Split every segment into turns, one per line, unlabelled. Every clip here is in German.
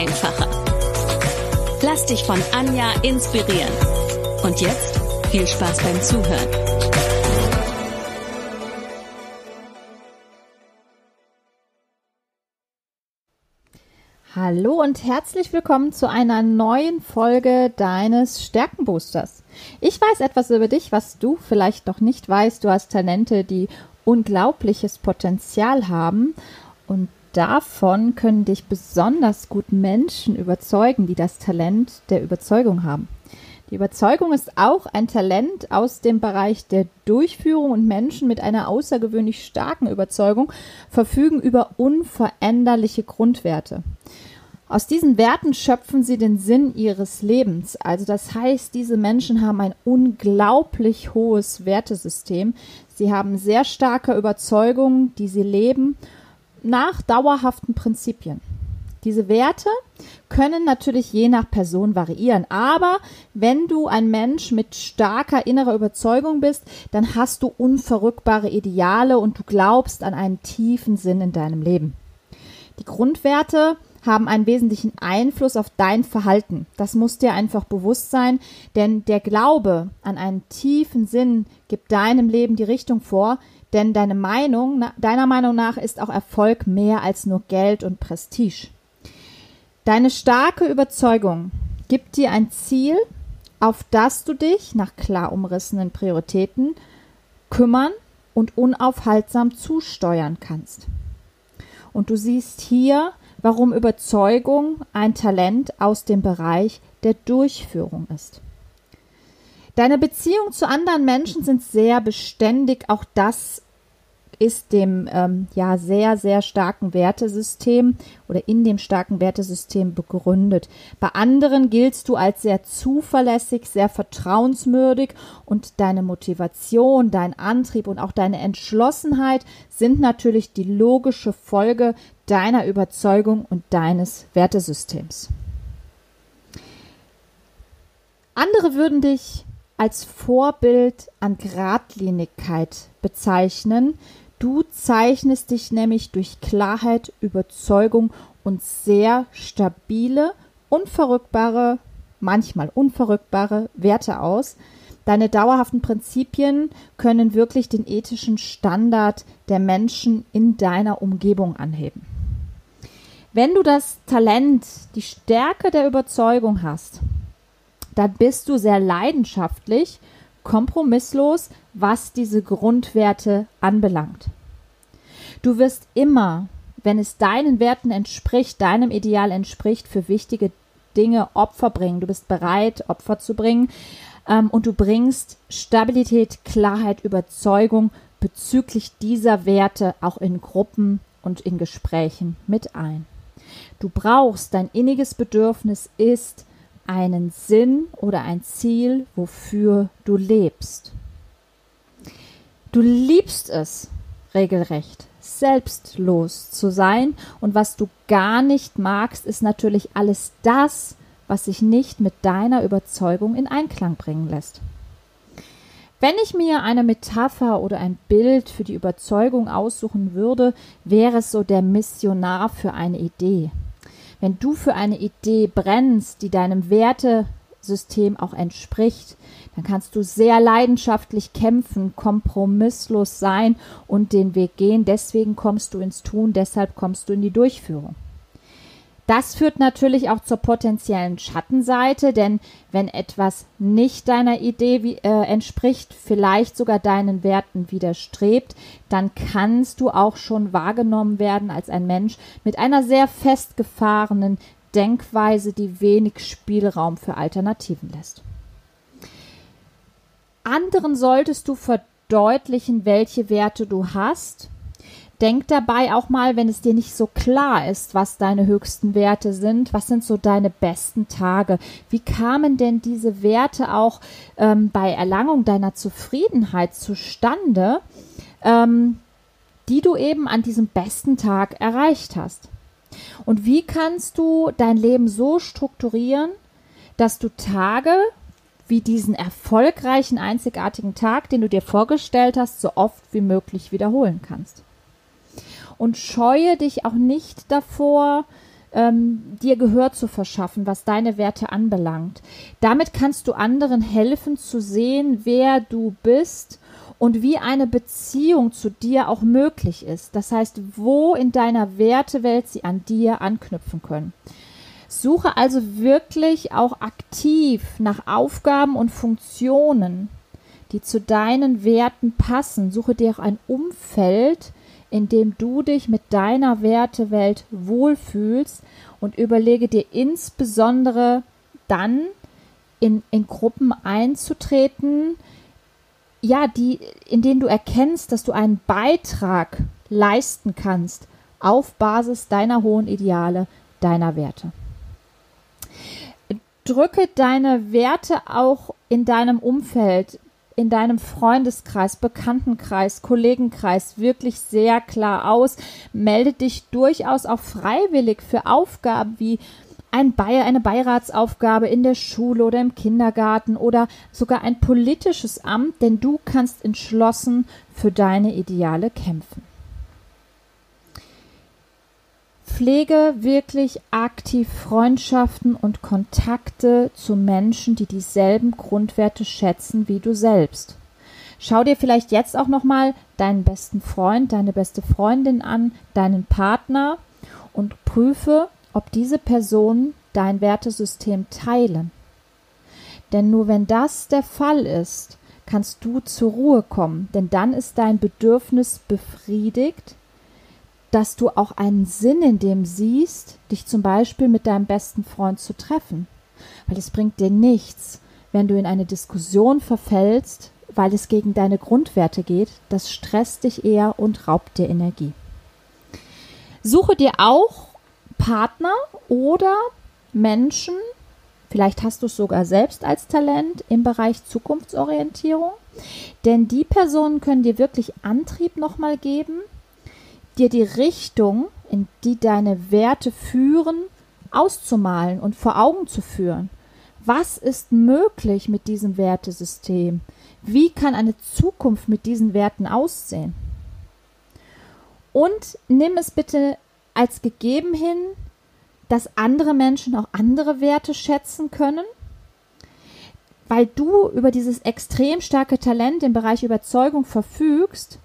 einfacher. Lass dich von Anja inspirieren. Und jetzt viel Spaß beim Zuhören.
Hallo und herzlich willkommen zu einer neuen Folge deines Stärkenboosters. Ich weiß etwas über dich, was du vielleicht noch nicht weißt. Du hast Talente, die unglaubliches Potenzial haben und davon können dich besonders gut Menschen überzeugen, die das Talent der Überzeugung haben. Die Überzeugung ist auch ein Talent aus dem Bereich der Durchführung und Menschen mit einer außergewöhnlich starken Überzeugung verfügen über unveränderliche Grundwerte. Aus diesen Werten schöpfen sie den Sinn ihres Lebens. Also das heißt, diese Menschen haben ein unglaublich hohes Wertesystem. Sie haben sehr starke Überzeugungen, die sie leben nach dauerhaften Prinzipien. Diese Werte können natürlich je nach Person variieren, aber wenn du ein Mensch mit starker innerer Überzeugung bist, dann hast du unverrückbare Ideale und du glaubst an einen tiefen Sinn in deinem Leben. Die Grundwerte haben einen wesentlichen Einfluss auf dein Verhalten. Das muss dir einfach bewusst sein, denn der Glaube an einen tiefen Sinn gibt deinem Leben die Richtung vor, denn deine Meinung, deiner Meinung nach ist auch Erfolg mehr als nur Geld und Prestige. Deine starke Überzeugung gibt dir ein Ziel, auf das du dich nach klar umrissenen Prioritäten kümmern und unaufhaltsam zusteuern kannst. Und du siehst hier, warum Überzeugung ein Talent aus dem Bereich der Durchführung ist. Deine Beziehungen zu anderen Menschen sind sehr beständig. Auch das ist dem ähm, ja sehr, sehr starken Wertesystem oder in dem starken Wertesystem begründet. Bei anderen giltst du als sehr zuverlässig, sehr vertrauenswürdig und deine Motivation, dein Antrieb und auch deine Entschlossenheit sind natürlich die logische Folge deiner Überzeugung und deines Wertesystems. Andere würden dich als Vorbild an Gradlinigkeit bezeichnen. Du zeichnest dich nämlich durch Klarheit, Überzeugung und sehr stabile, unverrückbare, manchmal unverrückbare Werte aus. Deine dauerhaften Prinzipien können wirklich den ethischen Standard der Menschen in deiner Umgebung anheben. Wenn du das Talent, die Stärke der Überzeugung hast, dann bist du sehr leidenschaftlich, kompromisslos, was diese Grundwerte anbelangt. Du wirst immer, wenn es deinen Werten entspricht, deinem Ideal entspricht, für wichtige Dinge Opfer bringen. Du bist bereit, Opfer zu bringen ähm, und du bringst Stabilität, Klarheit, Überzeugung bezüglich dieser Werte auch in Gruppen und in Gesprächen mit ein. Du brauchst, dein inniges Bedürfnis ist, einen Sinn oder ein Ziel, wofür du lebst. Du liebst es regelrecht, selbstlos zu sein und was du gar nicht magst, ist natürlich alles das, was sich nicht mit deiner Überzeugung in Einklang bringen lässt. Wenn ich mir eine Metapher oder ein Bild für die Überzeugung aussuchen würde, wäre es so der Missionar für eine Idee. Wenn du für eine Idee brennst, die deinem Wertesystem auch entspricht, dann kannst du sehr leidenschaftlich kämpfen, kompromisslos sein und den Weg gehen. Deswegen kommst du ins Tun, deshalb kommst du in die Durchführung. Das führt natürlich auch zur potenziellen Schattenseite, denn wenn etwas nicht deiner Idee wie, äh, entspricht, vielleicht sogar deinen Werten widerstrebt, dann kannst du auch schon wahrgenommen werden als ein Mensch mit einer sehr festgefahrenen Denkweise, die wenig Spielraum für Alternativen lässt. Anderen solltest du verdeutlichen, welche Werte du hast, Denk dabei auch mal, wenn es dir nicht so klar ist, was deine höchsten Werte sind, was sind so deine besten Tage? Wie kamen denn diese Werte auch ähm, bei Erlangung deiner Zufriedenheit zustande, ähm, die du eben an diesem besten Tag erreicht hast? Und wie kannst du dein Leben so strukturieren, dass du Tage wie diesen erfolgreichen, einzigartigen Tag, den du dir vorgestellt hast, so oft wie möglich wiederholen kannst? Und scheue dich auch nicht davor, ähm, dir Gehör zu verschaffen, was deine Werte anbelangt. Damit kannst du anderen helfen zu sehen, wer du bist und wie eine Beziehung zu dir auch möglich ist. Das heißt, wo in deiner Wertewelt sie an dir anknüpfen können. Suche also wirklich auch aktiv nach Aufgaben und Funktionen, die zu deinen Werten passen. Suche dir auch ein Umfeld, in dem du dich mit deiner Wertewelt wohlfühlst und überlege dir insbesondere dann in, in Gruppen einzutreten, ja, die, in denen du erkennst, dass du einen Beitrag leisten kannst auf Basis deiner hohen Ideale, deiner Werte. Drücke deine Werte auch in deinem Umfeld in deinem Freundeskreis, Bekanntenkreis, Kollegenkreis wirklich sehr klar aus. Melde dich durchaus auch freiwillig für Aufgaben wie ein Be eine Beiratsaufgabe in der Schule oder im Kindergarten oder sogar ein politisches Amt, denn du kannst entschlossen für deine Ideale kämpfen. Pflege wirklich aktiv Freundschaften und Kontakte zu Menschen, die dieselben Grundwerte schätzen wie du selbst. Schau dir vielleicht jetzt auch noch mal deinen besten Freund, deine beste Freundin an, deinen Partner und prüfe, ob diese Personen dein Wertesystem teilen. Denn nur wenn das der Fall ist, kannst du zur Ruhe kommen, denn dann ist dein Bedürfnis befriedigt dass du auch einen Sinn in dem siehst, dich zum Beispiel mit deinem besten Freund zu treffen. Weil es bringt dir nichts, wenn du in eine Diskussion verfällst, weil es gegen deine Grundwerte geht. Das stresst dich eher und raubt dir Energie. Suche dir auch Partner oder Menschen, vielleicht hast du es sogar selbst als Talent im Bereich Zukunftsorientierung, denn die Personen können dir wirklich Antrieb nochmal geben, dir die Richtung, in die deine Werte führen, auszumalen und vor Augen zu führen. Was ist möglich mit diesem Wertesystem? Wie kann eine Zukunft mit diesen Werten aussehen? Und nimm es bitte als gegeben hin, dass andere Menschen auch andere Werte schätzen können, weil du über dieses extrem starke Talent im Bereich Überzeugung verfügst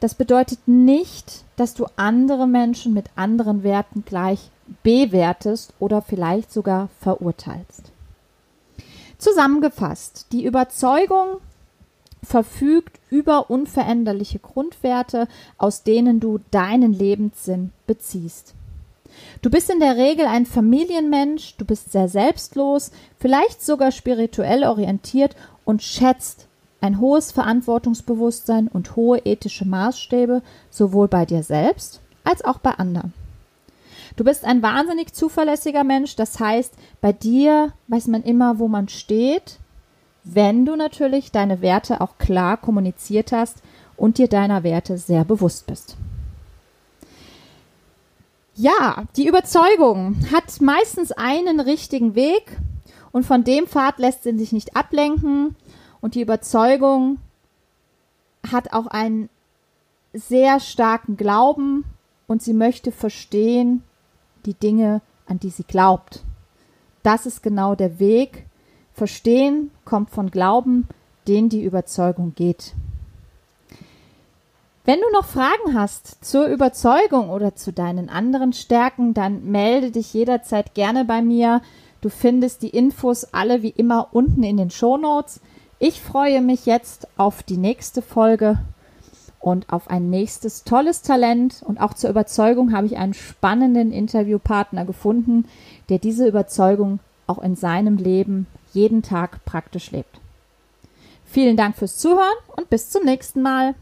das bedeutet nicht, dass du andere Menschen mit anderen Werten gleich bewertest oder vielleicht sogar verurteilst. Zusammengefasst, die Überzeugung verfügt über unveränderliche Grundwerte, aus denen du deinen Lebenssinn beziehst. Du bist in der Regel ein Familienmensch, du bist sehr selbstlos, vielleicht sogar spirituell orientiert und schätzt ein hohes Verantwortungsbewusstsein und hohe ethische Maßstäbe sowohl bei dir selbst als auch bei anderen. Du bist ein wahnsinnig zuverlässiger Mensch, das heißt, bei dir weiß man immer, wo man steht, wenn du natürlich deine Werte auch klar kommuniziert hast und dir deiner Werte sehr bewusst bist. Ja, die Überzeugung hat meistens einen richtigen Weg und von dem Pfad lässt sie sich nicht ablenken. Und die Überzeugung hat auch einen sehr starken Glauben und sie möchte verstehen die Dinge, an die sie glaubt. Das ist genau der Weg. Verstehen kommt von Glauben, den die Überzeugung geht. Wenn du noch Fragen hast zur Überzeugung oder zu deinen anderen Stärken, dann melde dich jederzeit gerne bei mir. Du findest die Infos alle wie immer unten in den Show Notes. Ich freue mich jetzt auf die nächste Folge und auf ein nächstes tolles Talent. Und auch zur Überzeugung habe ich einen spannenden Interviewpartner gefunden, der diese Überzeugung auch in seinem Leben jeden Tag praktisch lebt. Vielen Dank fürs Zuhören und bis zum nächsten Mal.